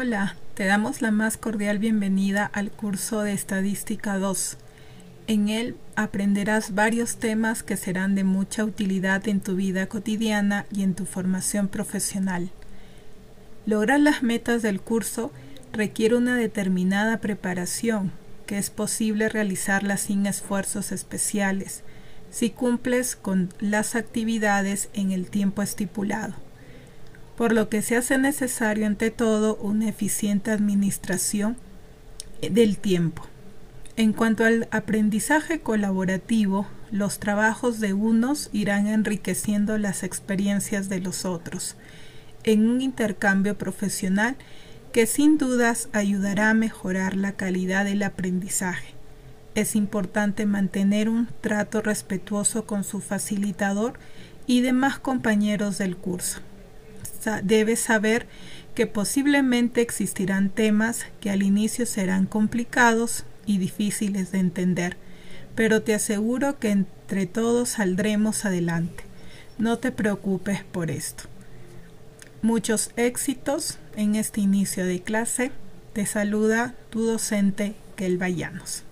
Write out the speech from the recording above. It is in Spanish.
Hola, te damos la más cordial bienvenida al curso de Estadística 2. En él aprenderás varios temas que serán de mucha utilidad en tu vida cotidiana y en tu formación profesional. Lograr las metas del curso requiere una determinada preparación, que es posible realizarla sin esfuerzos especiales, si cumples con las actividades en el tiempo estipulado por lo que se hace necesario ante todo una eficiente administración del tiempo. En cuanto al aprendizaje colaborativo, los trabajos de unos irán enriqueciendo las experiencias de los otros, en un intercambio profesional que sin dudas ayudará a mejorar la calidad del aprendizaje. Es importante mantener un trato respetuoso con su facilitador y demás compañeros del curso debes saber que posiblemente existirán temas que al inicio serán complicados y difíciles de entender, pero te aseguro que entre todos saldremos adelante. No te preocupes por esto. Muchos éxitos en este inicio de clase. Te saluda tu docente Kel Vallanos.